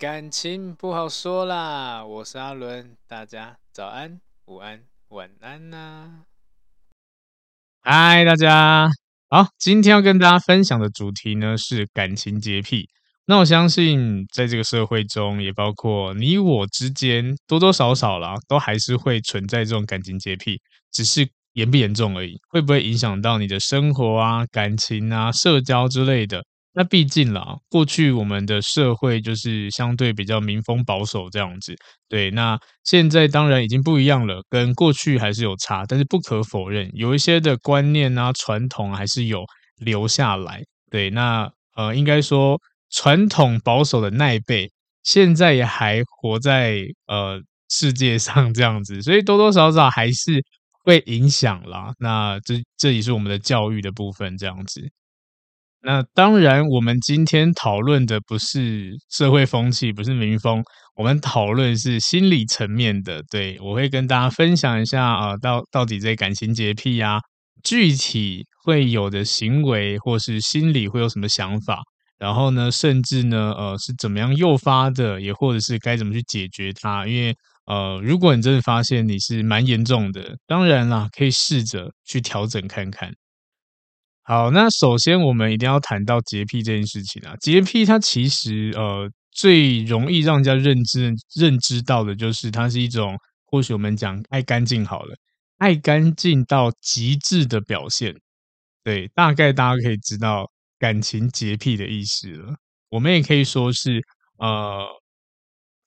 《感情不好说》啦，我是阿伦，大家早安、午安、晚安呐、嗨，大家好，今天要跟大家分享的主题呢是感情洁癖。那我相信，在这个社会中，也包括你我之间，多多少少啦，都还是会存在这种感情洁癖，只是严不严重而已，会不会影响到你的生活啊、感情啊、社交之类的？那毕竟啦，过去我们的社会就是相对比较民风保守这样子，对。那现在当然已经不一样了，跟过去还是有差，但是不可否认，有一些的观念啊、传统还是有留下来。对，那呃，应该说传统保守的那一辈，现在也还活在呃世界上 这样子，所以多多少少还是会影响啦。那这这也是我们的教育的部分这样子。那当然，我们今天讨论的不是社会风气，不是民风，我们讨论是心理层面的。对，我会跟大家分享一下啊，到到底这感情洁癖啊，具体会有的行为或是心理会有什么想法，然后呢，甚至呢，呃，是怎么样诱发的，也或者是该怎么去解决它。因为呃，如果你真的发现你是蛮严重的，当然啦，可以试着去调整看看。好，那首先我们一定要谈到洁癖这件事情啊。洁癖它其实呃最容易让人家认知认知到的就是它是一种，或许我们讲爱干净好了，爱干净到极致的表现。对，大概大家可以知道感情洁癖的意思了。我们也可以说是呃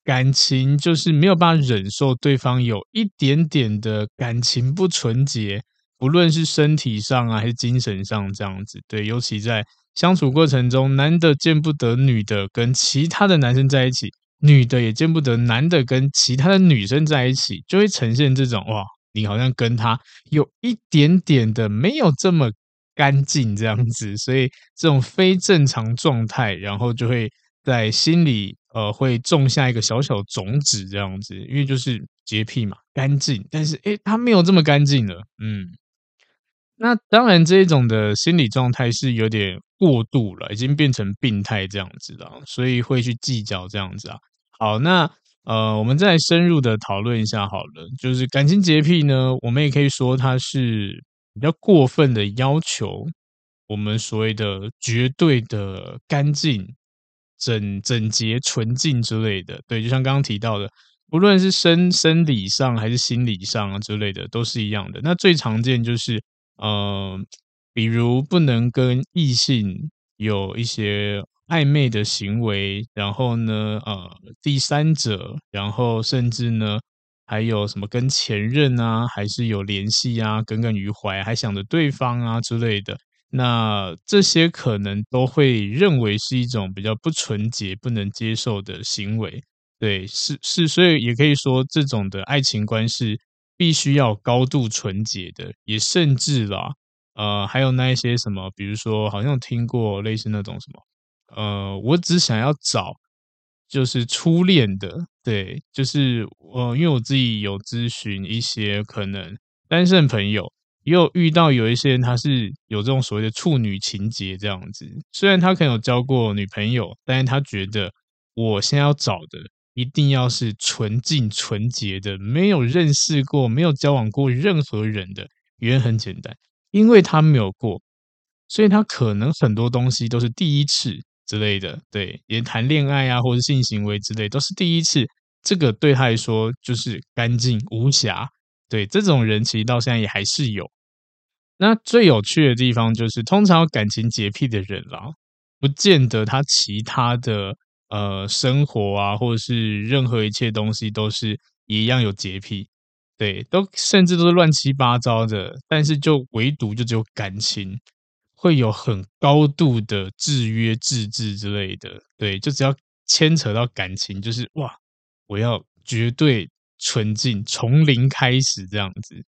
感情就是没有办法忍受对方有一点点的感情不纯洁。不论是身体上啊，还是精神上，这样子，对，尤其在相处过程中，男的见不得女的跟其他的男生在一起，女的也见不得男的跟其他的女生在一起，就会呈现这种哇，你好像跟他有一点点的没有这么干净这样子，所以这种非正常状态，然后就会在心里呃会种下一个小小种子这样子，因为就是洁癖嘛，干净，但是诶，他没有这么干净了，嗯。那当然，这一种的心理状态是有点过度了，已经变成病态这样子了，所以会去计较这样子啊。好，那呃，我们再深入的讨论一下好了，就是感情洁癖呢，我们也可以说它是比较过分的要求，我们所谓的绝对的干净、整整洁、纯净之类的。对，就像刚刚提到的，无论是生生理上还是心理上啊之类的，都是一样的。那最常见就是。呃，比如不能跟异性有一些暧昧的行为，然后呢，呃，第三者，然后甚至呢，还有什么跟前任啊，还是有联系啊，耿耿于怀，还想着对方啊之类的，那这些可能都会认为是一种比较不纯洁、不能接受的行为。对，是是，所以也可以说，这种的爱情观是。必须要高度纯洁的，也甚至啦，呃，还有那一些什么，比如说，好像听过类似那种什么，呃，我只想要找就是初恋的，对，就是呃，因为我自己有咨询一些可能单身朋友，也有遇到有一些人他是有这种所谓的处女情结这样子，虽然他可能有交过女朋友，但是他觉得我现在要找的。一定要是纯净纯洁的，没有认识过、没有交往过任何人的。原因很简单，因为他没有过，所以他可能很多东西都是第一次之类的。对，连谈恋爱啊，或者性行为之类，都是第一次。这个对他来说就是干净无瑕。对，这种人其实到现在也还是有。那最有趣的地方就是，通常感情洁癖的人啦，不见得他其他的。呃，生活啊，或者是任何一切东西，都是一样有洁癖，对，都甚至都是乱七八糟的。但是就唯独就只有感情，会有很高度的制约、自制之类的。对，就只要牵扯到感情，就是哇，我要绝对纯净，从零开始这样子。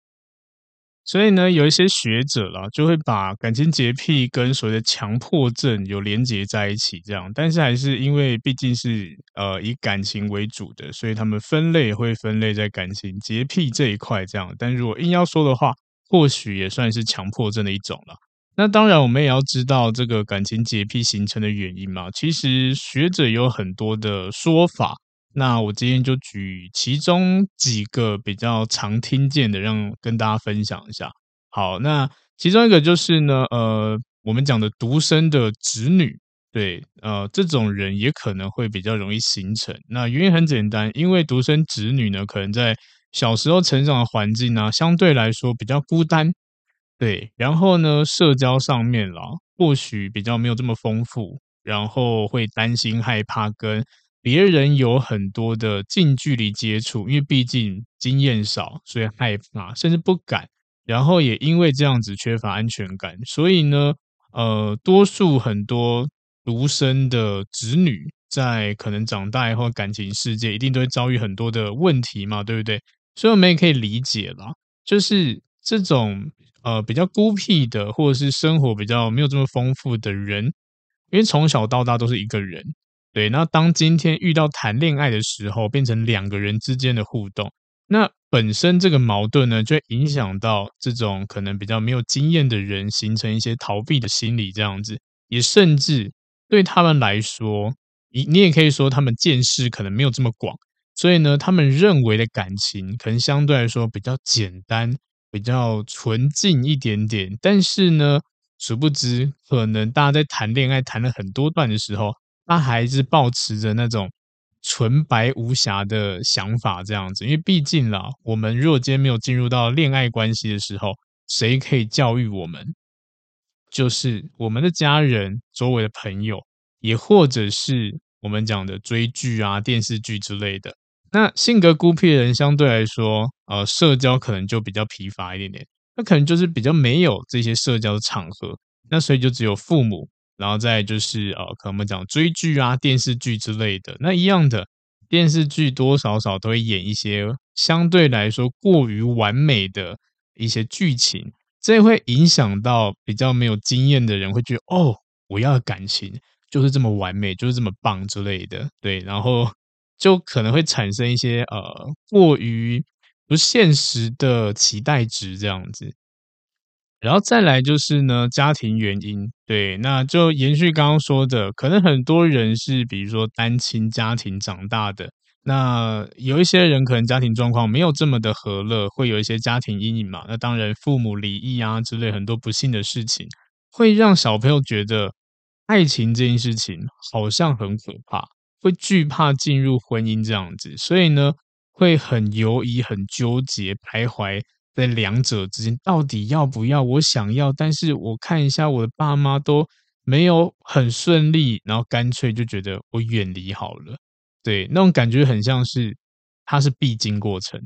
所以呢，有一些学者啦，就会把感情洁癖跟所谓的强迫症有连结在一起，这样。但是还是因为毕竟是呃以感情为主的，所以他们分类会分类在感情洁癖这一块这样。但如果硬要说的话，或许也算是强迫症的一种了。那当然，我们也要知道这个感情洁癖形成的原因嘛。其实学者有很多的说法，那我今天就举其中几个比较常听见的，让跟大家分享一下。好，那其中一个就是呢，呃，我们讲的独生的子女，对，呃，这种人也可能会比较容易形成。那原因很简单，因为独生子女呢，可能在小时候成长的环境呢，相对来说比较孤单，对，然后呢，社交上面啦，或许比较没有这么丰富，然后会担心害怕跟别人有很多的近距离接触，因为毕竟经验少，所以害怕，甚至不敢。然后也因为这样子缺乏安全感，所以呢，呃，多数很多独生的子女在可能长大以后，感情世界一定都会遭遇很多的问题嘛，对不对？所以我们也可以理解啦，就是这种呃比较孤僻的，或者是生活比较没有这么丰富的人，因为从小到大都是一个人，对。那当今天遇到谈恋爱的时候，变成两个人之间的互动，那本身这个矛盾呢，就影响到这种可能比较没有经验的人，形成一些逃避的心理，这样子，也甚至对他们来说，你你也可以说他们见识可能没有这么广。所以呢，他们认为的感情可能相对来说比较简单、比较纯净一点点。但是呢，殊不知，可能大家在谈恋爱谈了很多段的时候，他还是抱持着那种纯白无瑕的想法，这样子。因为毕竟啦，我们如果今天没有进入到恋爱关系的时候，谁可以教育我们？就是我们的家人、周围的朋友，也或者是我们讲的追剧啊、电视剧之类的。那性格孤僻的人相对来说，呃，社交可能就比较疲乏一点点。那可能就是比较没有这些社交的场合，那所以就只有父母，然后再就是呃，可能我们讲追剧啊、电视剧之类的。那一样的电视剧多少少都会演一些相对来说过于完美的一些剧情，这会影响到比较没有经验的人，会觉得哦，我要的感情就是这么完美，就是这么棒之类的。对，然后。就可能会产生一些呃过于不现实的期待值这样子，然后再来就是呢，家庭原因，对，那就延续刚刚说的，可能很多人是比如说单亲家庭长大的，那有一些人可能家庭状况没有这么的和乐，会有一些家庭阴影嘛，那当然父母离异啊之类很多不幸的事情，会让小朋友觉得爱情这件事情好像很可怕。会惧怕进入婚姻这样子，所以呢，会很犹疑、很纠结、徘徊在两者之间，到底要不要？我想要，但是我看一下我的爸妈都没有很顺利，然后干脆就觉得我远离好了。对，那种感觉很像是它是必经过程，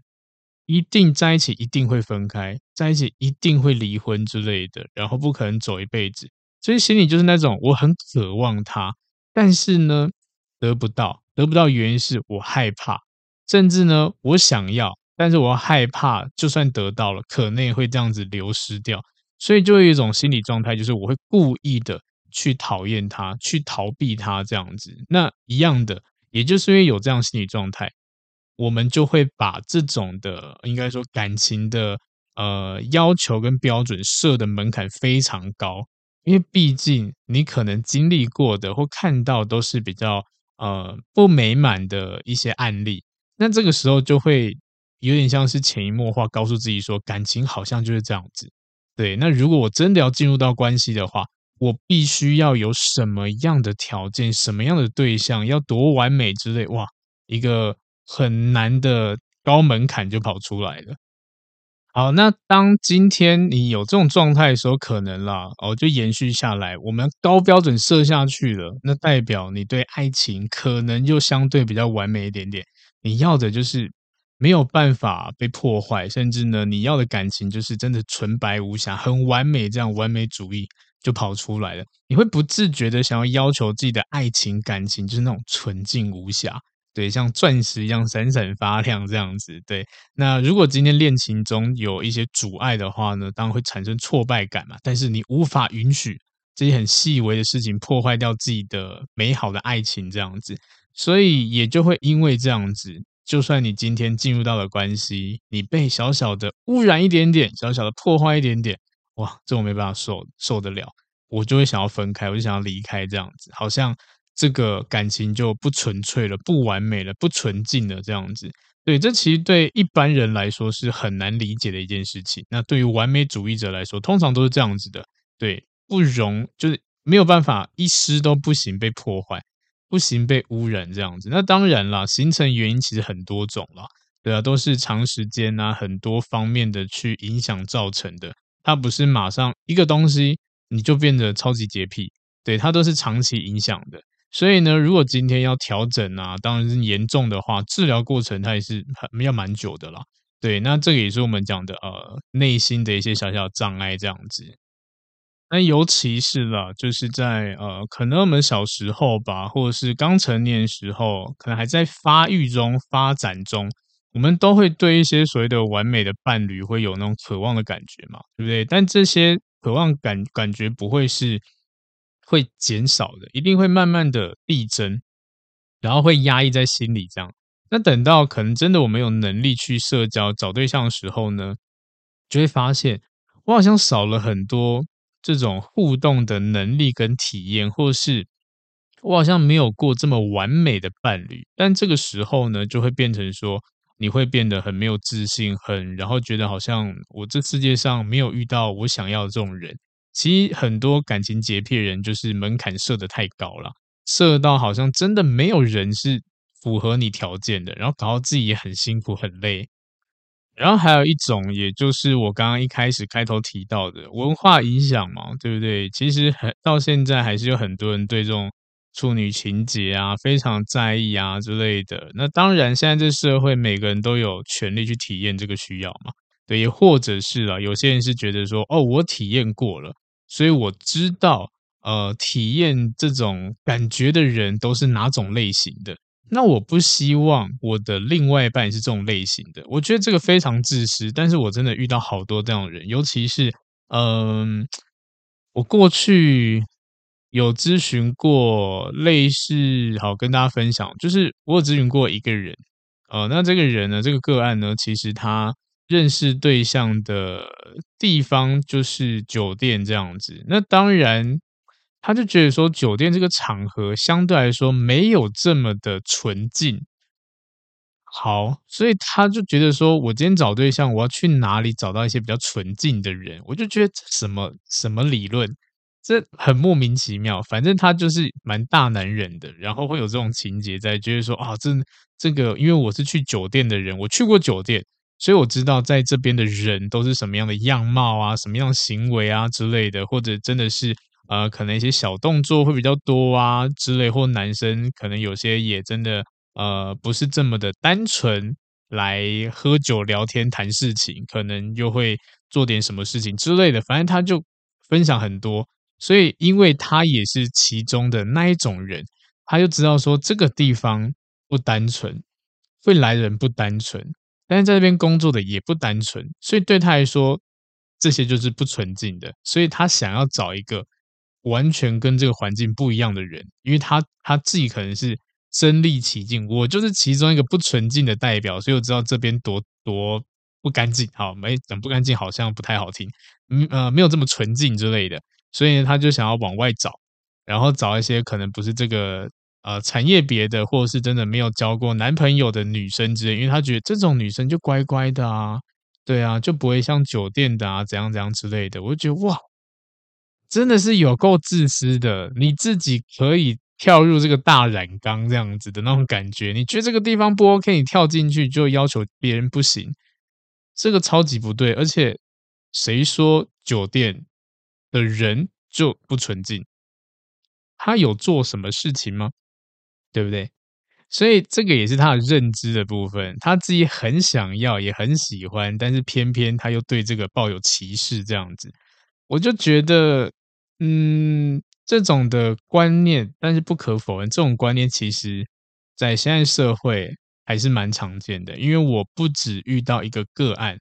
一定在一起，一定会分开，在一起一定会离婚之类的，然后不可能走一辈子。所以心里就是那种我很渴望他，但是呢。得不到，得不到原因是我害怕，甚至呢，我想要，但是我害怕，就算得到了，可能也会这样子流失掉，所以就有一种心理状态，就是我会故意的去讨厌他，去逃避他这样子。那一样的，也就是因为有这样心理状态，我们就会把这种的，应该说感情的，呃，要求跟标准设的门槛非常高，因为毕竟你可能经历过的或看到都是比较。呃，不美满的一些案例，那这个时候就会有点像是潜移默化告诉自己说，感情好像就是这样子。对，那如果我真的要进入到关系的话，我必须要有什么样的条件，什么样的对象，要多完美之类，哇，一个很难的高门槛就跑出来了。好，那当今天你有这种状态的时候，可能啦，哦，就延续下来，我们高标准设下去了，那代表你对爱情可能就相对比较完美一点点。你要的就是没有办法被破坏，甚至呢，你要的感情就是真的纯白无瑕、很完美，这样完美主义就跑出来了。你会不自觉的想要要求自己的爱情感情就是那种纯净无瑕。对，像钻石一样闪闪发亮这样子。对，那如果今天恋情中有一些阻碍的话呢，当然会产生挫败感嘛。但是你无法允许这些很细微的事情破坏掉自己的美好的爱情这样子，所以也就会因为这样子，就算你今天进入到了关系，你被小小的污染一点点，小小的破坏一点点，哇，这我没办法受受得了，我就会想要分开，我就想要离开，这样子，好像这个感情就不纯粹了，不完美了，不纯净了，这样子。对，这其实对一般人来说是很难理解的一件事情。那对于完美主义者来说，通常都是这样子的，对，不容就是没有办法一丝都不行被破坏。不行，被污染这样子，那当然啦，形成原因其实很多种啦，对啊，都是长时间啊，很多方面的去影响造成的。它不是马上一个东西你就变得超级洁癖，对，它都是长期影响的。所以呢，如果今天要调整啊，当然是严重的话，治疗过程它也是很要蛮久的啦。对，那这个也是我们讲的呃内心的一些小小障碍这样子。那尤其是啦，就是在呃，可能我们小时候吧，或者是刚成年时候，可能还在发育中、发展中，我们都会对一些所谓的完美的伴侣会有那种渴望的感觉嘛，对不对？但这些渴望感感觉不会是会减少的，一定会慢慢的递增，然后会压抑在心里这样。那等到可能真的我们有能力去社交、找对象的时候呢，就会发现我好像少了很多。这种互动的能力跟体验，或是我好像没有过这么完美的伴侣，但这个时候呢，就会变成说，你会变得很没有自信，很然后觉得好像我这世界上没有遇到我想要的这种人。其实很多感情洁癖人就是门槛设的太高了，设到好像真的没有人是符合你条件的，然后搞到自己也很辛苦很累。然后还有一种，也就是我刚刚一开始开头提到的文化影响嘛，对不对？其实很到现在还是有很多人对这种处女情结啊非常在意啊之类的。那当然，现在这社会每个人都有权利去体验这个需要嘛，对，也或者是啊，有些人是觉得说，哦，我体验过了，所以我知道，呃，体验这种感觉的人都是哪种类型的。那我不希望我的另外一半是这种类型的，我觉得这个非常自私。但是我真的遇到好多这样的人，尤其是，嗯，我过去有咨询过类似，好跟大家分享，就是我有咨询过一个人，呃，那这个人呢，这个个案呢，其实他认识对象的地方就是酒店这样子。那当然。他就觉得说，酒店这个场合相对来说没有这么的纯净。好，所以他就觉得说，我今天找对象，我要去哪里找到一些比较纯净的人？我就觉得什么什么理论，这很莫名其妙。反正他就是蛮大男人的，然后会有这种情节在，觉得说啊，这这个，因为我是去酒店的人，我去过酒店，所以我知道在这边的人都是什么样的样貌啊，什么样的行为啊之类的，或者真的是。呃，可能一些小动作会比较多啊之类，或男生可能有些也真的呃不是这么的单纯来喝酒聊天谈事情，可能又会做点什么事情之类的。反正他就分享很多，所以因为他也是其中的那一种人，他就知道说这个地方不单纯，会来人不单纯，但是在这边工作的也不单纯，所以对他来说这些就是不纯净的，所以他想要找一个。完全跟这个环境不一样的人，因为他他自己可能是身历其境，我就是其中一个不纯净的代表，所以我知道这边多多不干净。好，没讲不干净，好像不太好听，嗯呃，没有这么纯净之类的，所以，他就想要往外找，然后找一些可能不是这个呃产业别的，或者是真的没有交过男朋友的女生之类，因为他觉得这种女生就乖乖的啊，对啊，就不会像酒店的啊怎样怎样之类的，我就觉得哇。真的是有够自私的，你自己可以跳入这个大染缸这样子的那种感觉，你觉得这个地方不 OK，你跳进去就要求别人不行，这个超级不对。而且谁说酒店的人就不纯净？他有做什么事情吗？对不对？所以这个也是他的认知的部分，他自己很想要，也很喜欢，但是偏偏他又对这个抱有歧视这样子，我就觉得。嗯，这种的观念，但是不可否认，这种观念其实，在现在社会还是蛮常见的。因为我不止遇到一个个案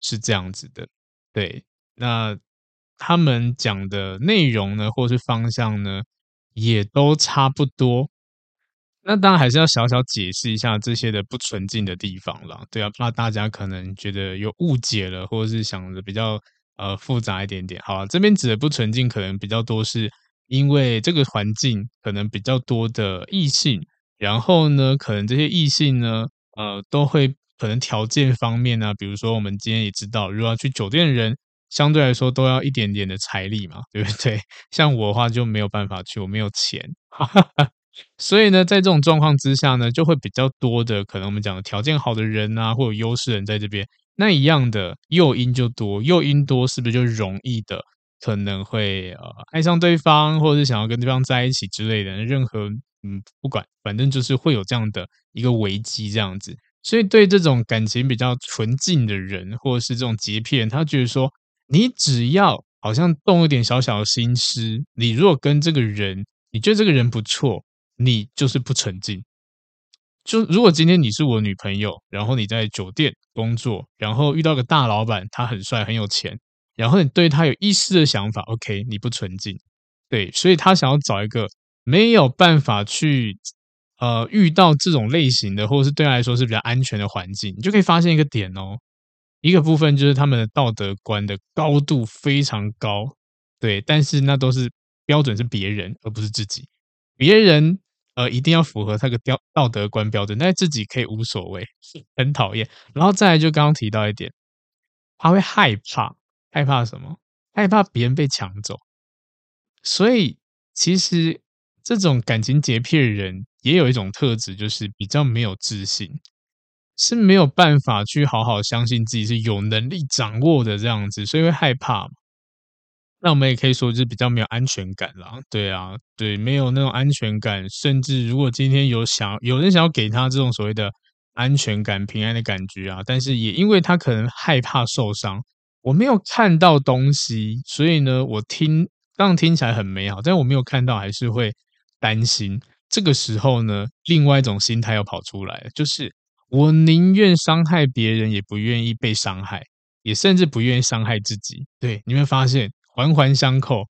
是这样子的，对，那他们讲的内容呢，或是方向呢，也都差不多。那当然还是要小小解释一下这些的不纯净的地方了，对啊，怕大家可能觉得有误解了，或者是想的比较。呃复杂一点点。好，这边指的不纯净，可能比较多是因为这个环境可能比较多的异性，然后呢，可能这些异性呢，呃，都会可能条件方面呢，比如说我们今天也知道，如果要去酒店的人，相对来说都要一点点的财力嘛，对不对？像我的话就没有办法去，我没有钱。所以呢，在这种状况之下呢，就会比较多的可能我们讲的条件好的人啊，或有优势人在这边，那一样的诱因就多，诱因多是不是就容易的可能会呃爱上对方，或者是想要跟对方在一起之类的？任何嗯，不管，反正就是会有这样的一个危机这样子。所以对这种感情比较纯净的人，或者是这种洁癖，他觉得说，你只要好像动一点小小的心思，你如果跟这个人，你觉得这个人不错。你就是不纯净。就如果今天你是我女朋友，然后你在酒店工作，然后遇到个大老板，他很帅很有钱，然后你对他有一丝的想法，OK，你不纯净。对，所以他想要找一个没有办法去呃遇到这种类型的，或者是对他来说是比较安全的环境，你就可以发现一个点哦，一个部分就是他们的道德观的高度非常高，对，但是那都是标准是别人而不是自己，别人。呃，一定要符合他个标道德观标准，但是自己可以无所谓，很讨厌。然后再来就刚刚提到一点，他会害怕，害怕什么？害怕别人被抢走。所以其实这种感情洁癖的人也有一种特质，就是比较没有自信，是没有办法去好好相信自己是有能力掌握的这样子，所以会害怕。那我们也可以说，就是比较没有安全感啦。对啊，对，没有那种安全感，甚至如果今天有想有人想要给他这种所谓的安全感、平安的感觉啊，但是也因为他可能害怕受伤，我没有看到东西，所以呢，我听当听起来很美好，但我没有看到，还是会担心。这个时候呢，另外一种心态要跑出来，就是我宁愿伤害别人，也不愿意被伤害，也甚至不愿意伤害自己。对，你会发现。环环相扣，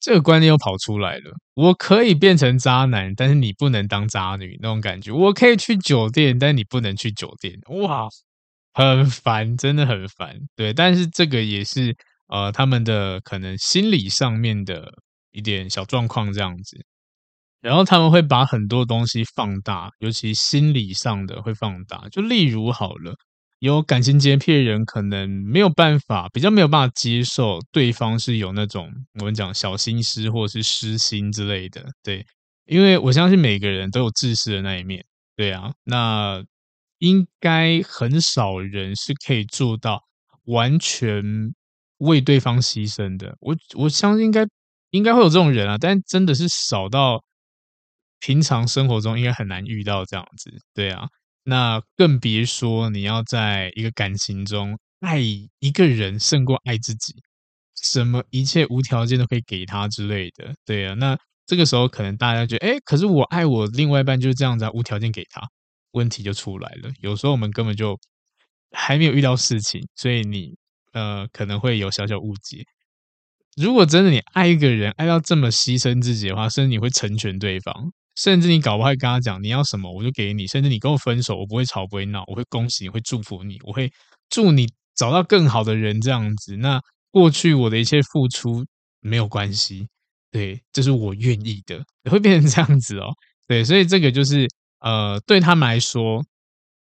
这个观念又跑出来了。我可以变成渣男，但是你不能当渣女，那种感觉。我可以去酒店，但你不能去酒店。哇，很烦，真的很烦。对，但是这个也是呃，他们的可能心理上面的一点小状况这样子。然后他们会把很多东西放大，尤其心理上的会放大。就例如好了。有感情洁癖的人可能没有办法，比较没有办法接受对方是有那种我们讲小心思或者是私心之类的，对，因为我相信每个人都有自私的那一面，对啊，那应该很少人是可以做到完全为对方牺牲的，我我相信应该应该会有这种人啊，但真的是少到平常生活中应该很难遇到这样子，对啊。那更别说你要在一个感情中爱一个人胜过爱自己，什么一切无条件都可以给他之类的，对啊。那这个时候可能大家觉得，哎，可是我爱我另外一半就是这样子，无条件给他，问题就出来了。有时候我们根本就还没有遇到事情，所以你呃可能会有小小误解。如果真的你爱一个人，爱到这么牺牲自己的话，甚至你会成全对方。甚至你搞不好会跟他讲，你要什么我就给你，甚至你跟我分手，我不会吵不会闹，我会恭喜你，会祝福你，我会祝你找到更好的人这样子。那过去我的一切付出没有关系，对，这是我愿意的，会变成这样子哦。对，所以这个就是呃，对他们来说，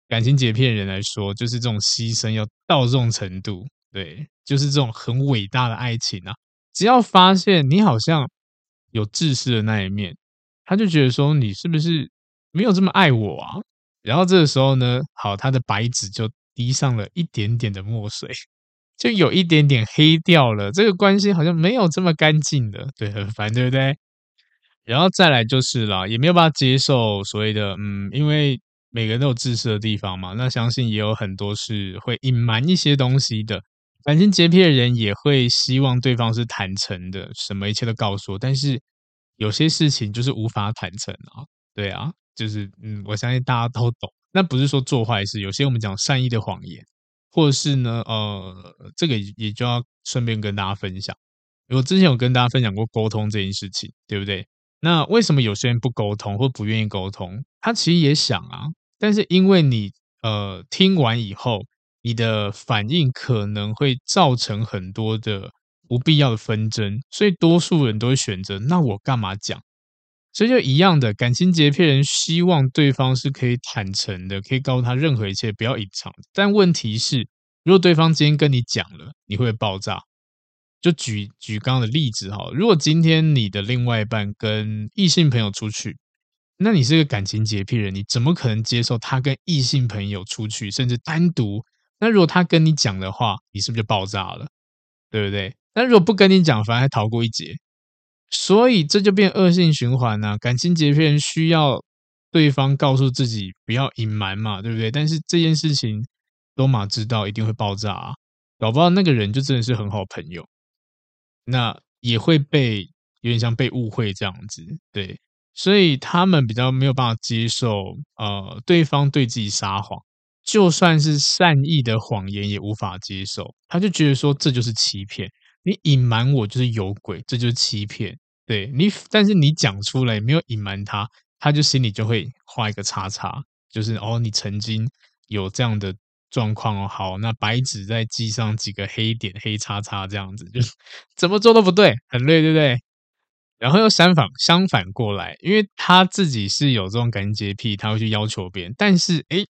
感情洁癖的人来说，就是这种牺牲要到这种程度，对，就是这种很伟大的爱情啊。只要发现你好像有自私的那一面。他就觉得说，你是不是没有这么爱我啊？然后这个时候呢，好，他的白纸就滴上了一点点的墨水，就有一点点黑掉了。这个关系好像没有这么干净的，对，很烦，对不对？然后再来就是啦，也没有办法接受所谓的嗯，因为每个人都有自私的地方嘛。那相信也有很多是会隐瞒一些东西的。感情洁癖的人也会希望对方是坦诚的，什么一切都告诉我，但是。有些事情就是无法坦诚啊，对啊，就是嗯，我相信大家都懂。那不是说做坏事，有些我们讲善意的谎言，或者是呢，呃，这个也就要顺便跟大家分享。我之前有跟大家分享过沟通这件事情，对不对？那为什么有些人不沟通或不愿意沟通？他其实也想啊，但是因为你呃听完以后，你的反应可能会造成很多的不必要的纷争，所以多数人都会选择，那我干嘛讲？所以就一样的，感情洁癖人希望对方是可以坦诚的，可以告诉他任何一切，不要隐藏。但问题是，如果对方今天跟你讲了，你会爆炸。就举举刚刚的例子哈，如果今天你的另外一半跟异性朋友出去，那你是个感情洁癖人，你怎么可能接受他跟异性朋友出去，甚至单独？那如果他跟你讲的话，你是不是就爆炸了？对不对？那如果不跟你讲，反而还逃过一劫，所以这就变恶性循环呐。感情洁癖需要对方告诉自己不要隐瞒嘛，对不对？但是这件事情罗马知道一定会爆炸啊，搞不好那个人就真的是很好朋友。那也会被有点像被误会这样子，对，所以他们比较没有办法接受，呃，对方对自己撒谎，就算是善意的谎言也无法接受，他就觉得说这就是欺骗，你隐瞒我就是有鬼，这就是欺骗，对你，但是你讲出来没有隐瞒他，他就心里就会画一个叉叉，就是哦，你曾经有这样的。状况哦，好，那白纸再记上几个黑点、黑叉叉，这样子就 怎么做都不对，很累，对不对？然后又相反，相反过来，因为他自己是有这种感情洁癖，他会去要求别人，但是诶，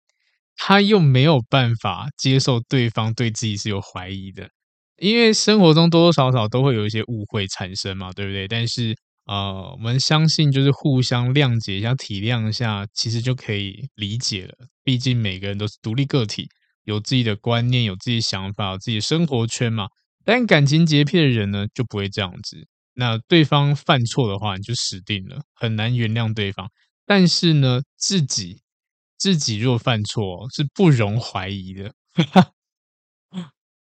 他又没有办法接受对方对自己是有怀疑的，因为生活中多多少少都会有一些误会产生嘛，对不对？但是呃，我们相信就是互相谅解一下、体谅一下，其实就可以理解了。毕竟每个人都是独立个体。有自己的观念，有自己的想法，有自己的生活圈嘛。但感情洁癖的人呢，就不会这样子。那对方犯错的话，你就死定了，很难原谅对方。但是呢，自己自己若犯错，是不容怀疑的。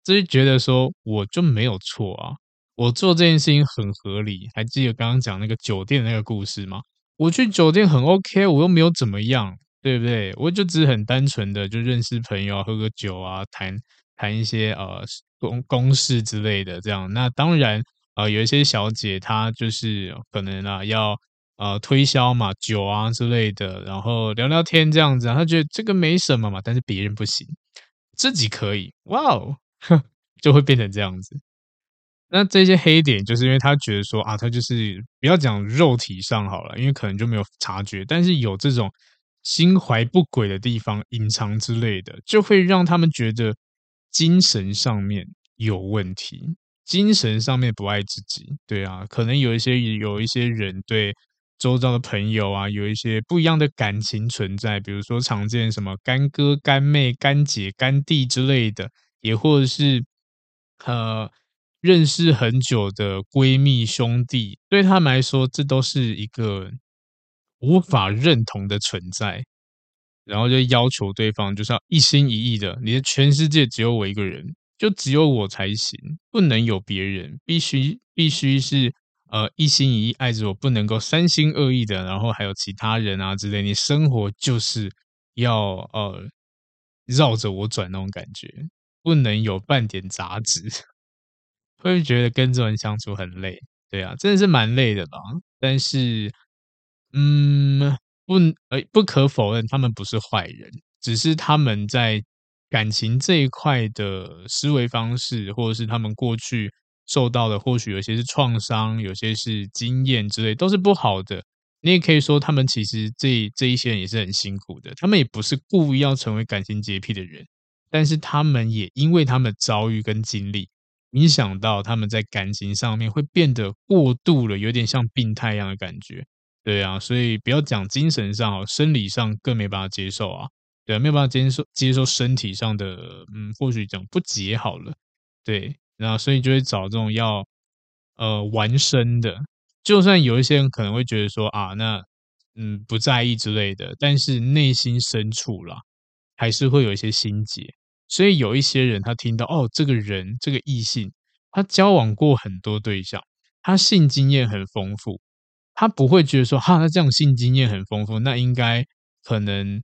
就是觉得说，我就没有错啊，我做这件事情很合理。还记得刚刚讲那个酒店那个故事吗？我去酒店很 OK，我又没有怎么样。对不对？我就只是很单纯的就认识朋友啊，喝个酒啊，谈谈一些呃公公事之类的这样。那当然呃有一些小姐她就是可能啊要呃推销嘛酒啊之类的，然后聊聊天这样子，她觉得这个没什么嘛，但是别人不行，自己可以，哇哦，就会变成这样子。那这些黑点就是因为他觉得说啊，他就是不要讲肉体上好了，因为可能就没有察觉，但是有这种。心怀不轨的地方，隐藏之类的，就会让他们觉得精神上面有问题，精神上面不爱自己。对啊，可能有一些有一些人对周遭的朋友啊，有一些不一样的感情存在，比如说常见什么干哥、干妹、干姐、干弟之类的，也或者是呃认识很久的闺蜜兄弟，对他们来说，这都是一个。无法认同的存在，然后就要求对方就是要一心一意的，你的全世界只有我一个人，就只有我才行，不能有别人，必须必须是呃一心一意爱着我，不能够三心二意的，然后还有其他人啊之类，你生活就是要呃绕着我转那种感觉，不能有半点杂质，会觉得跟这种人相处很累？对啊，真的是蛮累的吧，但是。嗯，不，呃，不可否认，他们不是坏人，只是他们在感情这一块的思维方式，或者是他们过去受到的，或许有些是创伤，有些是经验之类，都是不好的。你也可以说，他们其实这这一些人也是很辛苦的，他们也不是故意要成为感情洁癖的人，但是他们也因为他们遭遇跟经历，影响到他们在感情上面会变得过度了，有点像病态一样的感觉。对啊，所以不要讲精神上哦，生理上更没办法接受啊。对啊，没有办法接受接受身体上的，嗯，或许讲不洁好了。对，然后所以就会找这种要呃完身的，就算有一些人可能会觉得说啊，那嗯不在意之类的，但是内心深处啦，还是会有一些心结。所以有一些人他听到哦，这个人这个异性，他交往过很多对象，他性经验很丰富。他不会觉得说，哈，他这样性经验很丰富，那应该可能，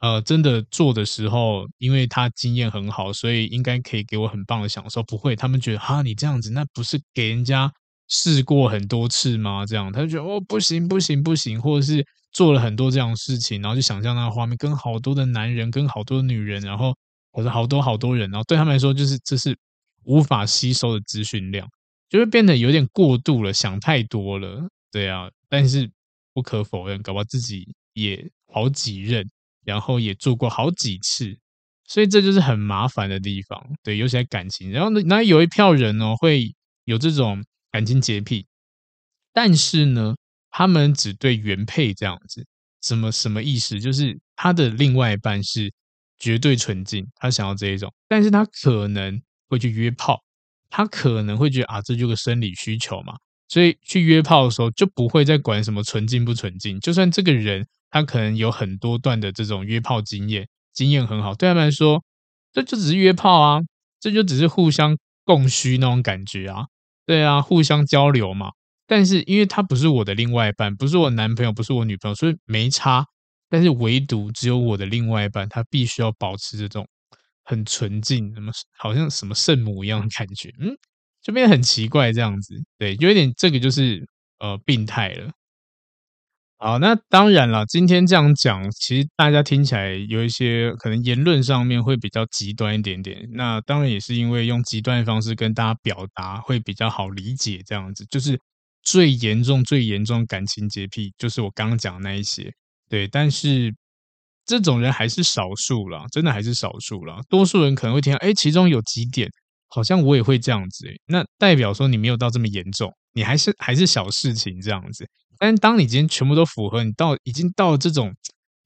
呃，真的做的时候，因为他经验很好，所以应该可以给我很棒的享受。不会，他们觉得，哈，你这样子，那不是给人家试过很多次吗？这样，他就觉得，哦，不行，不行，不行，或者是做了很多这样的事情，然后就想象那个画面，跟好多的男人，跟好多的女人，然后或者好多好多人，然后对他们来说，就是这是无法吸收的资讯量，就会变得有点过度了，想太多了，对啊。但是不可否认，搞不好自己也好几任，然后也做过好几次，所以这就是很麻烦的地方，对，尤其在感情。然后呢，那有一票人呢，会有这种感情洁癖，但是呢，他们只对原配这样子。什么什么意思？就是他的另外一半是绝对纯净，他想要这一种，但是他可能会去约炮，他可能会觉得啊，这就是个生理需求嘛，所以去约炮的时候就不会再管什么纯净不纯净，就算这个人他可能有很多段的这种约炮经验，经验很好，对他们来说，这就只是约炮啊，这就只是互相供需那种感觉啊，对啊，互相交流嘛。但是因为他不是我的另外一半，不是我男朋友，不是我女朋友，所以没差。但是唯独只有我的另外一半，他必须要保持这种很纯净，什么好像什么圣母一样的感觉，嗯，就变得很奇怪这样子。对，有一点这个就是呃病态了。好，那当然了，今天这样讲，其实大家听起来有一些可能言论上面会比较极端一点点。那当然也是因为用极端的方式跟大家表达会比较好理解，这样子就是。最严重、最严重感情洁癖，就是我刚刚讲的那一些，对。但是这种人还是少数啦，真的还是少数啦。多数人可能会听到，哎，其中有几点好像我也会这样子，那代表说你没有到这么严重，你还是还是小事情这样子。但当你今天全部都符合，你到已经到这种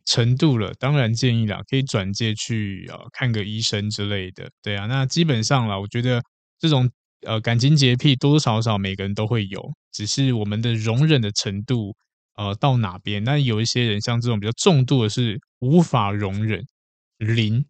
程度了，当然建议啦，可以转介去啊看个医生之类的，对啊。那基本上啦，我觉得这种。呃，感情洁癖多多少少每个人都会有，只是我们的容忍的程度，呃，到哪边？那有一些人像这种比较重度的是无法容忍零，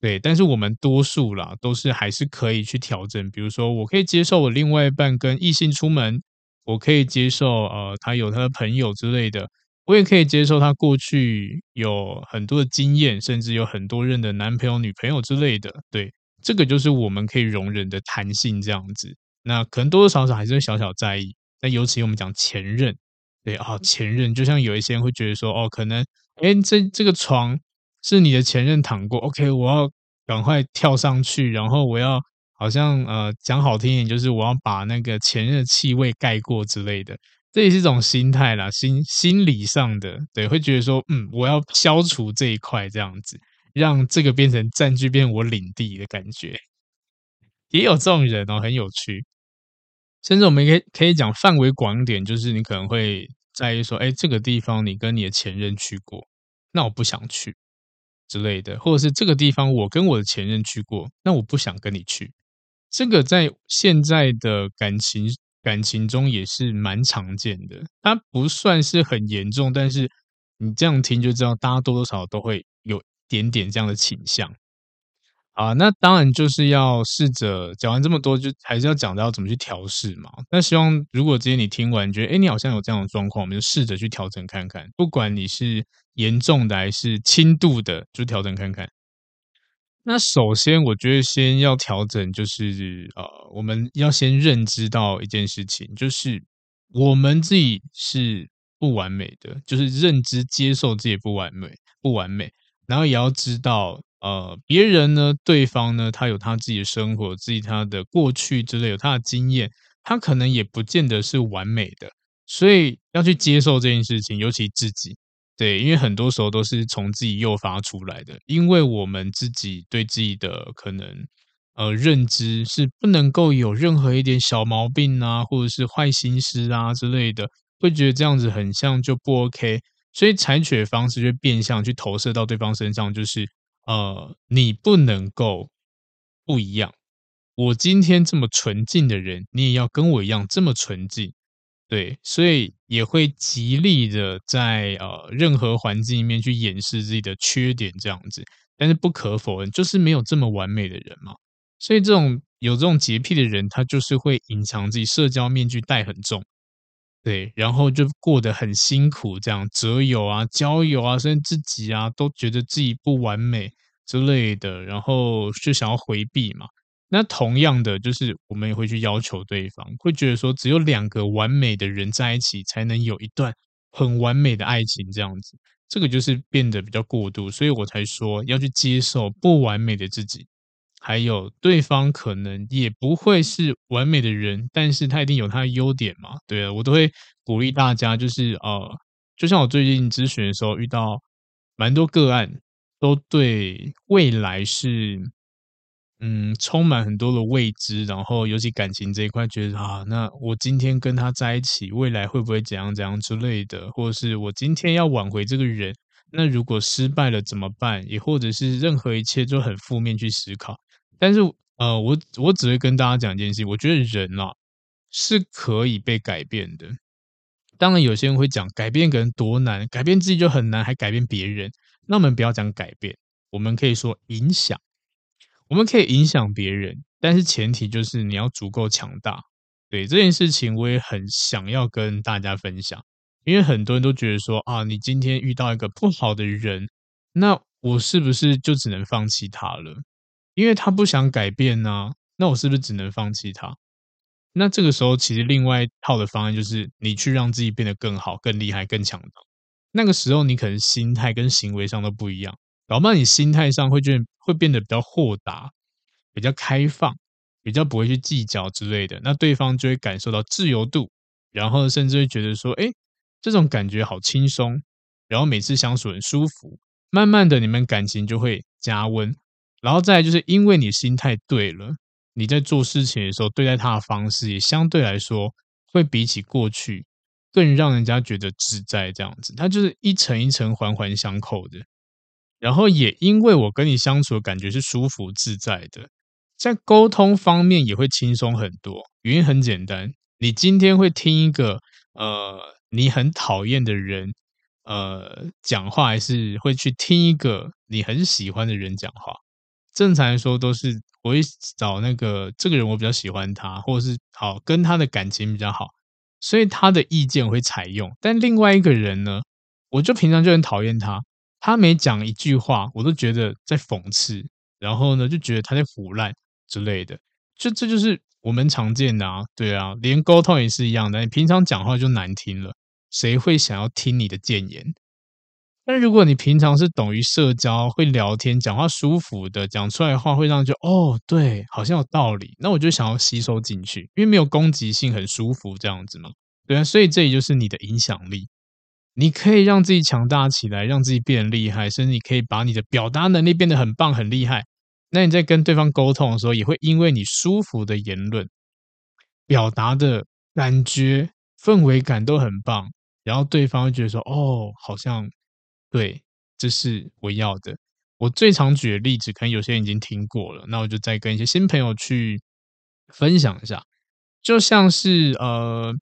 对，但是我们多数啦都是还是可以去调整。比如说，我可以接受我另外一半跟异性出门，我可以接受呃他有他的朋友之类的，我也可以接受他过去有很多的经验，甚至有很多任的男朋友、女朋友之类的，对。这个就是我们可以容忍的弹性，这样子。那可能多多少少还是会小小在意。那尤其我们讲前任，对啊，前任，就像有一些人会觉得说，哦，可能，哎，这这个床是你的前任躺过，OK，我要赶快跳上去，然后我要好像呃讲好听一点，就是我要把那个前任的气味盖过之类的。这也是一种心态啦，心心理上的，对，会觉得说，嗯，我要消除这一块这样子。让这个变成占据，变我领地的感觉，也有这种人哦，很有趣。甚至我们可以可以讲范围广一点，就是你可能会在意说，哎，这个地方你跟你的前任去过，那我不想去之类的，或者是这个地方我跟我的前任去过，那我不想跟你去。这个在现在的感情感情中也是蛮常见的，它不算是很严重，但是你这样听就知道，大家多多少少都会有一。点点这样的倾向啊，那当然就是要试着讲完这么多，就还是要讲到怎么去调试嘛。那希望如果今天你听完觉得，哎，你好像有这样的状况，我们就试着去调整看看。不管你是严重的还是轻度的，就调整看看。那首先，我觉得先要调整，就是呃，我们要先认知到一件事情，就是我们自己是不完美的，就是认知接受自己不完美，不完美。然后也要知道，呃，别人呢，对方呢，他有他自己的生活，自己他的过去之类，有他的经验，他可能也不见得是完美的，所以要去接受这件事情，尤其自己，对，因为很多时候都是从自己诱发出来的，因为我们自己对自己的可能，呃，认知是不能够有任何一点小毛病啊，或者是坏心思啊之类的，会觉得这样子很像就不 OK。所以采取的方式就变相去投射到对方身上，就是呃，你不能够不一样。我今天这么纯净的人，你也要跟我一样这么纯净，对。所以也会极力的在呃任何环境里面去掩饰自己的缺点，这样子。但是不可否认，就是没有这么完美的人嘛。所以这种有这种洁癖的人，他就是会隐藏自己，社交面具戴很重。对，然后就过得很辛苦，这样择友啊、交友啊，甚至自己啊，都觉得自己不完美之类的，然后就想要回避嘛。那同样的，就是我们也会去要求对方，会觉得说，只有两个完美的人在一起，才能有一段很完美的爱情这样子。这个就是变得比较过度，所以我才说要去接受不完美的自己，还有对方可能也不会是完美的人，但是他一定有他的优点嘛。对啊，我都会鼓励大家，就是呃，就像我最近咨询的时候遇到蛮多个案，都对未来是。嗯，充满很多的未知，然后尤其感情这一块，觉得啊，那我今天跟他在一起，未来会不会怎样怎样之类的，或者是我今天要挽回这个人，那如果失败了怎么办？也或者是任何一切就很负面去思考。但是，呃，我我只会跟大家讲一件事，我觉得人啊是可以被改变的。当然，有些人会讲改变一个人多难，改变自己就很难，还改变别人。那我们不要讲改变，我们可以说影响。我们可以影响别人，但是前提就是你要足够强大。对，这件事情，我也很想要跟大家分享，因为很多人都觉得说啊，你今天遇到一个不好的人，那我是不是就只能放弃他了？因为他不想改变呢？那我是不是只能放弃他？那这个时候，其实另外一套的方案就是你去让自己变得更好、更厉害、更强大。那个时候，你可能心态跟行为上都不一样。搞不好你心态上会觉得会变得比较豁达、比较开放、比较不会去计较之类的，那对方就会感受到自由度，然后甚至会觉得说：“哎，这种感觉好轻松。”然后每次相处很舒服，慢慢的你们感情就会加温。然后再就是因为你心态对了，你在做事情的时候对待他的方式也相对来说会比起过去更让人家觉得自在。这样子，它就是一层一层环环相扣的。然后也因为我跟你相处的感觉是舒服自在的，在沟通方面也会轻松很多。原因很简单，你今天会听一个呃你很讨厌的人呃讲话，还是会去听一个你很喜欢的人讲话？正常来说都是我会找那个这个人我比较喜欢他，或者是好跟他的感情比较好，所以他的意见我会采用。但另外一个人呢，我就平常就很讨厌他。他每讲一句话，我都觉得在讽刺，然后呢，就觉得他在腐烂之类的。就这就是我们常见的啊，对啊，连沟通也是一样的。你平常讲话就难听了，谁会想要听你的谏言？但如果你平常是懂于社交，会聊天，讲话舒服的，讲出来的话会让人觉得哦，对，好像有道理。那我就想要吸收进去，因为没有攻击性，很舒服这样子嘛。对啊，所以这也就是你的影响力。你可以让自己强大起来，让自己变厉害，甚至你可以把你的表达能力变得很棒、很厉害。那你在跟对方沟通的时候，也会因为你舒服的言论、表达的感觉、氛围感都很棒，然后对方会觉得说：“哦，好像对，这是我要的。”我最常举的例子，可能有些人已经听过了，那我就再跟一些新朋友去分享一下，就像是呃，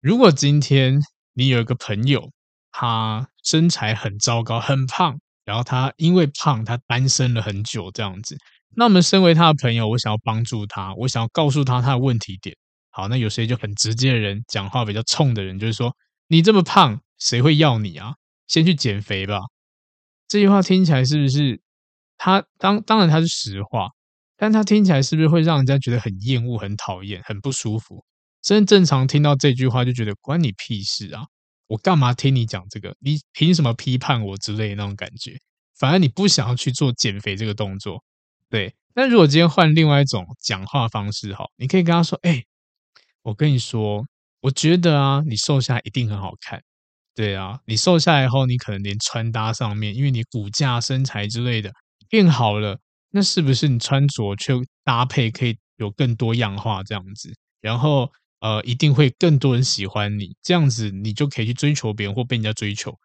如果今天。你有一个朋友，他身材很糟糕，很胖，然后他因为胖，他单身了很久这样子。那我们身为他的朋友，我想要帮助他，我想要告诉他他的问题点。好，那有些就很直接的人，讲话比较冲的人，就是说：“你这么胖，谁会要你啊？先去减肥吧。”这句话听起来是不是他当当然他是实话，但他听起来是不是会让人家觉得很厌恶、很讨厌、很不舒服？真正常听到这句话就觉得关你屁事啊！我干嘛听你讲这个？你凭什么批判我之类的那种感觉？反而你不想要去做减肥这个动作，对。那如果今天换另外一种讲话方式，哈，你可以跟他说：“哎，我跟你说，我觉得啊，你瘦下来一定很好看，对啊，你瘦下来后，你可能连穿搭上面，因为你骨架、身材之类的变好了，那是不是你穿着却搭配可以有更多样化这样子？然后。”呃，一定会更多人喜欢你，这样子你就可以去追求别人或被人家追求，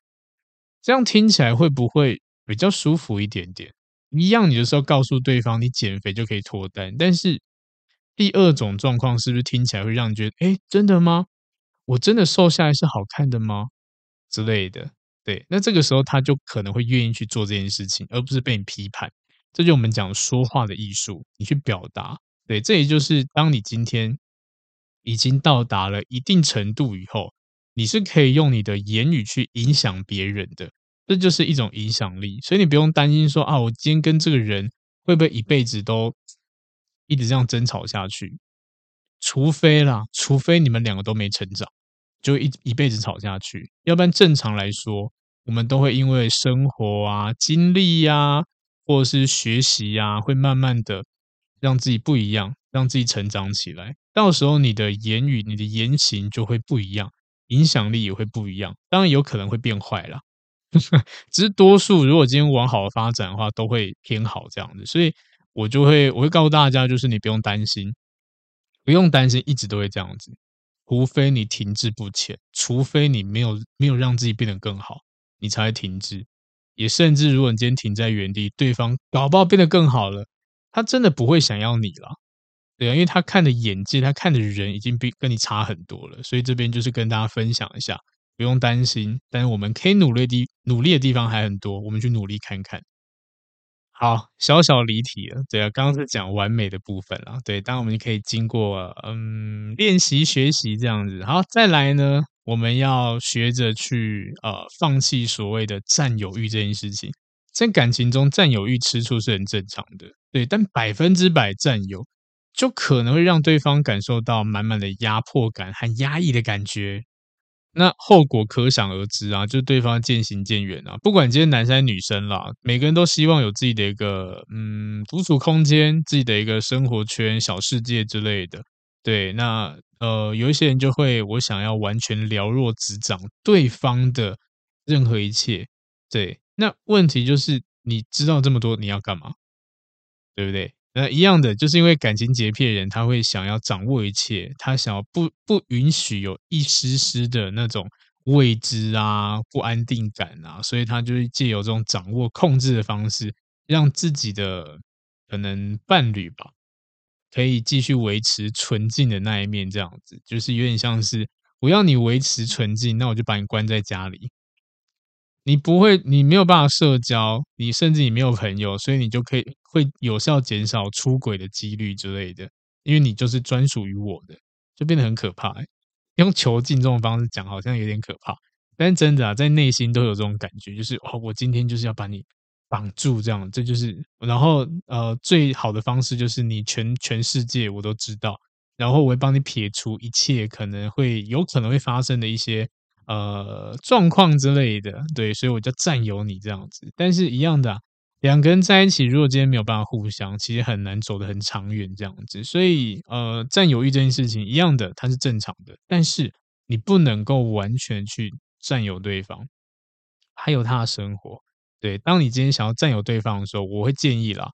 这样听起来会不会比较舒服一点点？一样，你就是要告诉对方你减肥就可以脱单，但是第二种状况是不是听起来会让你觉得，哎，真的吗？我真的瘦下来是好看的吗？之类的，对，那这个时候他就可能会愿意去做这件事情，而不是被你批判。这就我们讲说话的艺术，你去表达，对，这也就是当你今天。已经到达了一定程度以后，你是可以用你的言语去影响别人的，这就是一种影响力。所以你不用担心说啊，我今天跟这个人会不会一辈子都一直这样争吵下去？除非啦，除非你们两个都没成长，就一一辈子吵下去。要不然正常来说，我们都会因为生活啊、经历呀，或者是学习呀，会慢慢的让自己不一样，让自己成长起来。到时候你的言语、你的言行就会不一样，影响力也会不一样。当然有可能会变坏啦，只是多数如果今天往好的发展的话，都会偏好这样子。所以我就会我会告诉大家，就是你不用担心，不用担心，一直都会这样子。除非你停滞不前，除非你没有没有让自己变得更好，你才会停滞。也甚至，如果你今天停在原地，对方搞不好变得更好了，他真的不会想要你了，对啊，因为他看的眼界，他看的人已经比跟你差很多了。所以这边就是跟大家分享一下，不用担心，但是我们可以努力的努力的地方还很多，我们去努力看看。好，小小离题了。对啊，刚刚是讲完美的部分了。对，当然我们可以经过嗯练习学习这样子。好，再来呢，我们要学着去呃放弃所谓的占有欲这件事情。在感情中，占有欲吃醋是很正常的。对，但百分之百占有，就可能会让对方感受到满满的压迫感和压抑的感觉。那后果可想而知啊，就对方渐行渐远啊。不管今天男生女生啦，每个人都希望有自己的一个嗯独处空间，自己的一个生活圈、小世界之类的。对，那呃有一些人就会我想要完全了若指掌对方的任何一切。对，那问题就是你知道这么多，你要干嘛？对不对？那一样的，就是因为感情洁癖的人，他会想要掌握一切，他想要不不允许有一丝丝的那种未知啊、不安定感啊，所以他就是借由这种掌握、控制的方式，让自己的可能伴侣吧，可以继续维持纯净的那一面，这样子，就是有点像是我要你维持纯净，那我就把你关在家里。你不会，你没有办法社交，你甚至你没有朋友，所以你就可以会有效减少出轨的几率之类的，因为你就是专属于我的，就变得很可怕欸。用囚禁这种方式讲，好像有点可怕，但真的啊，在内心都有这种感觉，就是哦，我今天就是要把你绑住，这样，这就是，然后呃，最好的方式就是你全全世界我都知道，然后我会帮你撇除一切可能会有可能会发生的一些。呃，状况之类的，对，所以我就占有你这样子。但是，一样的，两个人在一起，如果今天没有办法互相，其实很难走得很长远这样子。所以，呃，占有欲这件事情一样的，它是正常的。但是，你不能够完全去占有对方，还有他的生活。对，当你今天想要占有对方的时候，我会建议啦，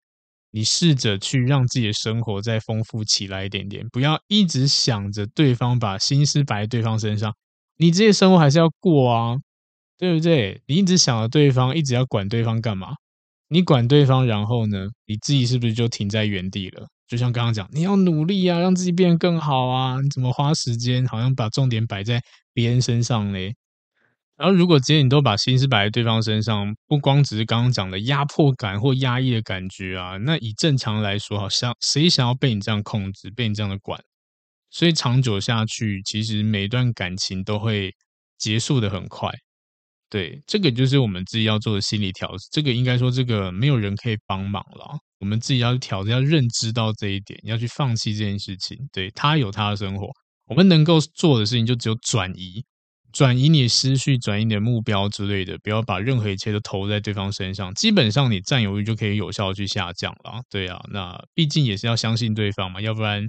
你试着去让自己的生活再丰富起来一点点，不要一直想着对方，把心思摆在对方身上。你这些生活还是要过啊，对不对？你一直想着对方，一直要管对方干嘛？你管对方，然后呢，你自己是不是就停在原地了？就像刚刚讲，你要努力啊，让自己变得更好啊。你怎么花时间，好像把重点摆在别人身上嘞？然后，如果今天你都把心思摆在对方身上，不光只是刚刚讲的压迫感或压抑的感觉啊，那以正常来说，好像谁想要被你这样控制，被你这样的管？所以长久下去，其实每一段感情都会结束的很快。对，这个就是我们自己要做的心理调试。这个应该说，这个没有人可以帮忙了。我们自己要去调，要认知到这一点，要去放弃这件事情。对，他有他的生活，我们能够做的事情就只有转移，转移你的思绪，转移你的目标之类的。不要把任何一切都投在对方身上，基本上你占有欲就可以有效的去下降了。对啊，那毕竟也是要相信对方嘛，要不然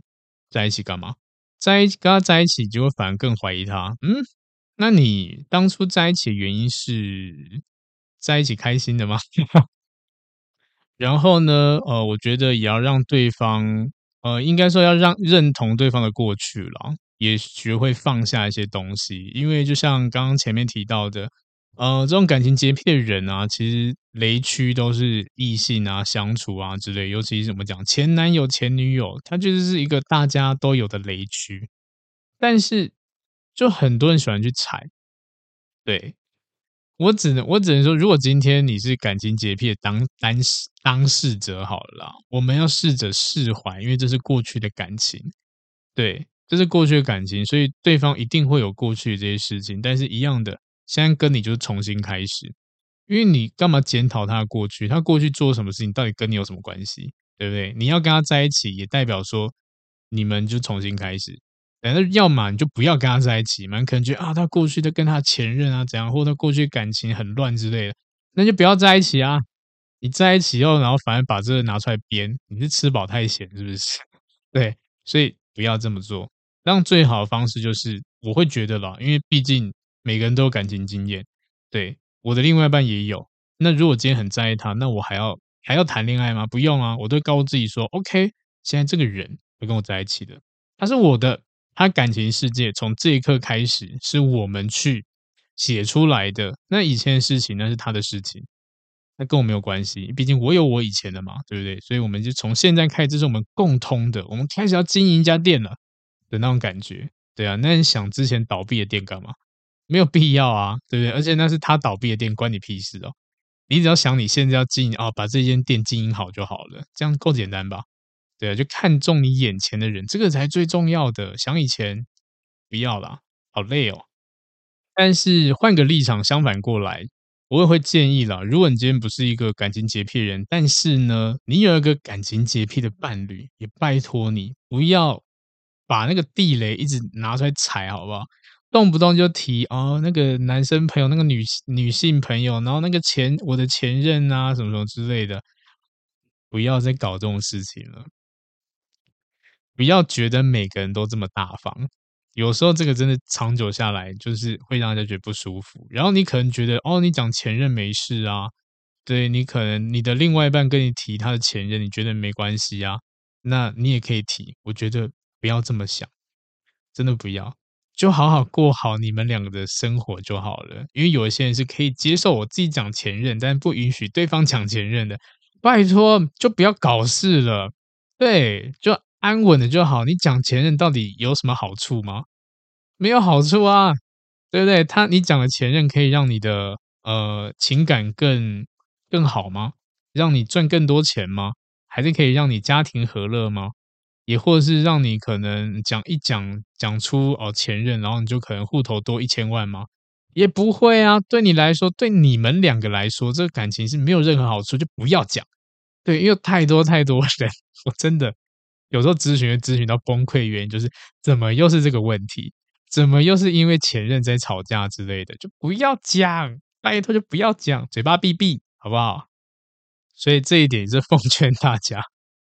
在一起干嘛？在一起跟他在一起，结果反而更怀疑他。嗯，那你当初在一起的原因是在一起开心的吗？然后呢，呃，我觉得也要让对方，呃，应该说要让认同对方的过去了，也学会放下一些东西。因为就像刚刚前面提到的。呃，这种感情洁癖的人啊，其实雷区都是异性啊、相处啊之类，尤其是怎么讲，前男友、前女友，他就是一个大家都有的雷区。但是，就很多人喜欢去踩。对，我只能，我只能说，如果今天你是感情洁癖的当当事当事者，好了，我们要试着释怀，因为这是过去的感情。对，这是过去的感情，所以对方一定会有过去这些事情，但是一样的。现在跟你就是重新开始，因为你干嘛检讨他的过去？他过去做什么事情，到底跟你有什么关系？对不对？你要跟他在一起，也代表说你们就重新开始。反正要么你就不要跟他在一起嘛，你可能觉得啊，他过去的跟他前任啊怎样，或者他过去感情很乱之类的，那就不要在一起啊。你在一起后，然后反而把这个拿出来编，你是吃饱太闲是不是？对，所以不要这么做。当最好的方式就是，我会觉得啦，因为毕竟每个人都有感情经验，对，我的另外一半也有。那如果今天很在意他，那我还要还要谈恋爱吗？不用啊，我都告诉自己说，OK，现在这个人会跟我在一起的，他是我的，他感情世界从这一刻开始是我们去写出来的。那以前的事情那是他的事情。那跟我没有关系，毕竟我有我以前的嘛，对不对？所以我们就从现在开始，这是我们共通的，我们开始要经营一家店了的那种感觉，对啊。那你想之前倒闭的店干嘛？没有必要啊，对不对？而且那是他倒闭的店，关你屁事哦。你只要想你现在要经营啊，把这间店经营好就好了，这样够简单吧？对啊，就看中你眼前的人，这个才最重要的。想以前不要啦，好累哦。但是换个立场，相反过来。我也会建议啦，如果你今天不是一个感情洁癖人，但是呢，你有一个感情洁癖的伴侣，也拜托你不要把那个地雷一直拿出来踩，好不好？动不动就提哦，那个男生朋友，那个女女性朋友，然后那个前我的前任啊，什么什么之类的，不要再搞这种事情了。不要觉得每个人都这么大方。有时候这个真的长久下来，就是会让人家觉得不舒服。然后你可能觉得，哦，你讲前任没事啊，对，你可能你的另外一半跟你提他的前任，你觉得没关系啊，那你也可以提。我觉得不要这么想，真的不要，就好好过好你们两个的生活就好了。因为有一些人是可以接受我自己讲前任，但不允许对方讲前任的。拜托，就不要搞事了。对，就。安稳的就好。你讲前任到底有什么好处吗？没有好处啊，对不对？他你讲的前任可以让你的呃情感更更好吗？让你赚更多钱吗？还是可以让你家庭和乐吗？也或者是让你可能讲一讲讲出哦前任，然后你就可能户头多一千万吗？也不会啊。对你来说，对你们两个来说，这个感情是没有任何好处，就不要讲。对，因为太多太多人，我真的。有时候咨询咨询到崩溃，原因就是怎么又是这个问题？怎么又是因为前任在吵架之类的？就不要讲，拜托就不要讲，嘴巴闭闭，好不好？所以这一点也是奉劝大家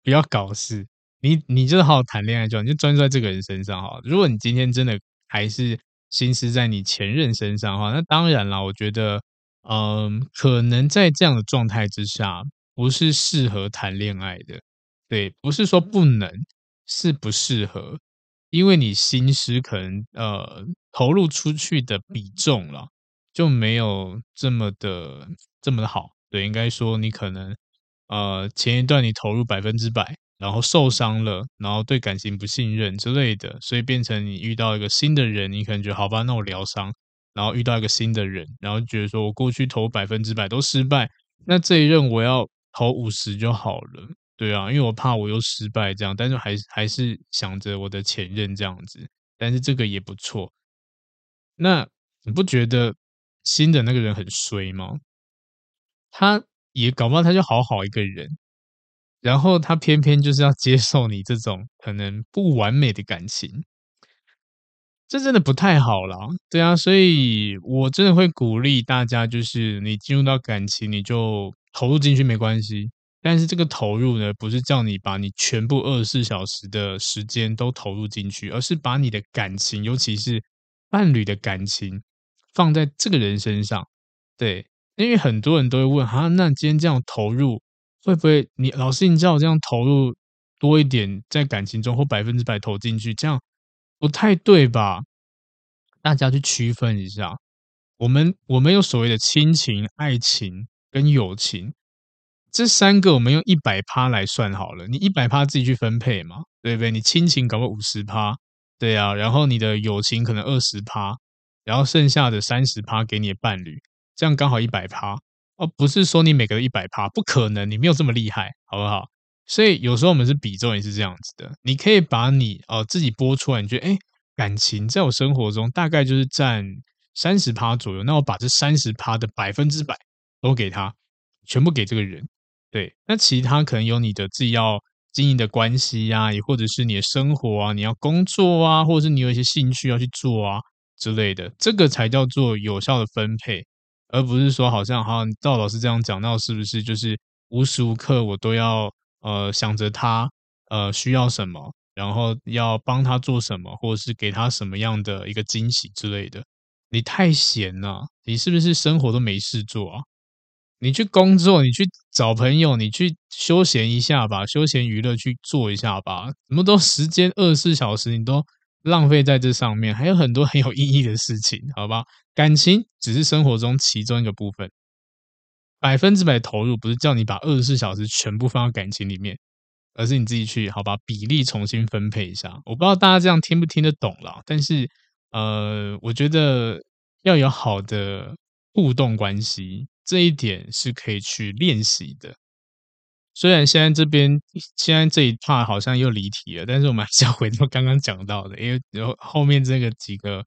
不要搞事。你你就是好好谈恋爱就好，你就专注在这个人身上哈。如果你今天真的还是心思在你前任身上哈，那当然了，我觉得嗯，可能在这样的状态之下，不是适合谈恋爱的。对，不是说不能，是不适合，因为你心思可能呃投入出去的比重了，就没有这么的这么的好。对，应该说你可能呃前一段你投入百分之百，然后受伤了，然后对感情不信任之类的，所以变成你遇到一个新的人，你可能觉得好吧，那我疗伤，然后遇到一个新的人，然后觉得说我过去投百分之百都失败，那这一任我要投五十就好了。对啊，因为我怕我又失败这样，但是还还是想着我的前任这样子，但是这个也不错。那你不觉得新的那个人很衰吗？他也搞不好他就好好一个人，然后他偏偏就是要接受你这种可能不完美的感情，这真的不太好啦。对啊，所以我真的会鼓励大家，就是你进入到感情，你就投入进去没关系。但是这个投入呢，不是叫你把你全部二十四小时的时间都投入进去，而是把你的感情，尤其是伴侣的感情，放在这个人身上。对，因为很多人都会问，哈，那今天这样投入，会不会你老师，你叫我这样投入多一点在感情中，或百分之百投进去，这样不太对吧？大家去区分一下，我们我们有所谓的亲情、爱情跟友情。这三个我们用一百趴来算好了，你一百趴自己去分配嘛，对不对？你亲情搞个五十趴，对啊，然后你的友情可能二十趴，然后剩下的三十趴给你的伴侣，这样刚好一百趴哦。不是说你每个一百趴，不可能，你没有这么厉害，好不好？所以有时候我们是比重也是这样子的，你可以把你哦自己拨出来，你觉得哎，感情在我生活中大概就是占三十趴左右，那我把这三十趴的百分之百都给他，全部给这个人。对，那其他可能有你的自己要经营的关系呀、啊，也或者是你的生活啊，你要工作啊，或者是你有一些兴趣要去做啊之类的，这个才叫做有效的分配，而不是说好像好像赵老师这样讲到，是不是就是无时无刻我都要呃想着他呃需要什么，然后要帮他做什么，或者是给他什么样的一个惊喜之类的？你太闲了，你是不是生活都没事做啊？你去工作，你去找朋友，你去休闲一下吧，休闲娱乐去做一下吧。怎么都时间二十四小时，你都浪费在这上面，还有很多很有意义的事情，好吧？感情只是生活中其中一个部分，百分之百投入不是叫你把二十四小时全部放到感情里面，而是你自己去好吧，比例重新分配一下。我不知道大家这样听不听得懂啦，但是呃，我觉得要有好的互动关系。这一点是可以去练习的。虽然现在这边现在这一 part 好像又离题了，但是我们还是要回到刚刚讲到的，因为然后后面这个几个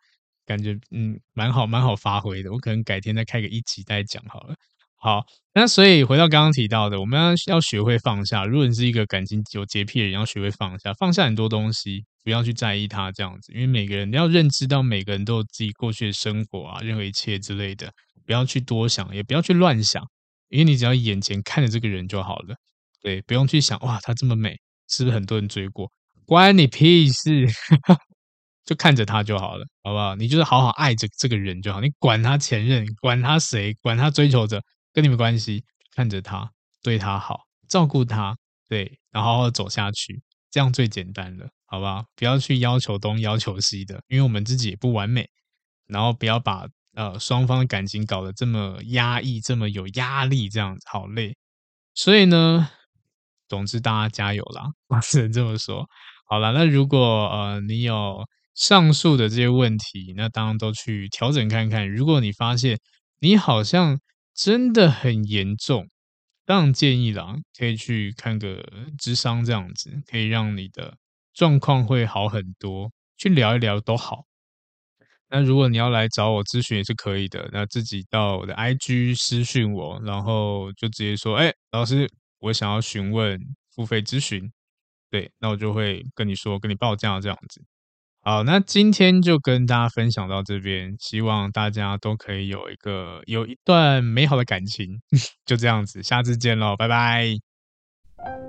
感觉嗯蛮好蛮好发挥的。我可能改天再开个一集再讲好了。好，那所以回到刚刚提到的，我们要要学会放下。如果你是一个感情有洁癖的人，要学会放下，放下很多东西，不要去在意它这样子。因为每个人你要认知到，每个人都有自己过去的生活啊，任何一切之类的。不要去多想，也不要去乱想，因为你只要眼前看着这个人就好了。对，不用去想哇，她这么美，是不是很多人追过？关你屁事，就看着他就好了，好不好？你就是好好爱着这个人就好，你管他前任，管他谁，管他追求者，跟你没关系。看着他，对他好，照顾他，对，然后走下去，这样最简单了，好吧？不要去要求东要求西的，因为我们自己也不完美，然后不要把。呃，双方的感情搞得这么压抑，这么有压力，这样子好累。所以呢，总之大家加油啦，我只能这么说。好了，那如果呃你有上述的这些问题，那当然都去调整看看。如果你发现你好像真的很严重，当然建议啦，可以去看个智商，这样子可以让你的状况会好很多，去聊一聊都好。那如果你要来找我咨询也是可以的，那自己到我的 IG 私讯我，然后就直接说，哎，老师，我想要询问付费咨询，对，那我就会跟你说，跟你报价这样子。好，那今天就跟大家分享到这边，希望大家都可以有一个有一段美好的感情，就这样子，下次见喽，拜拜。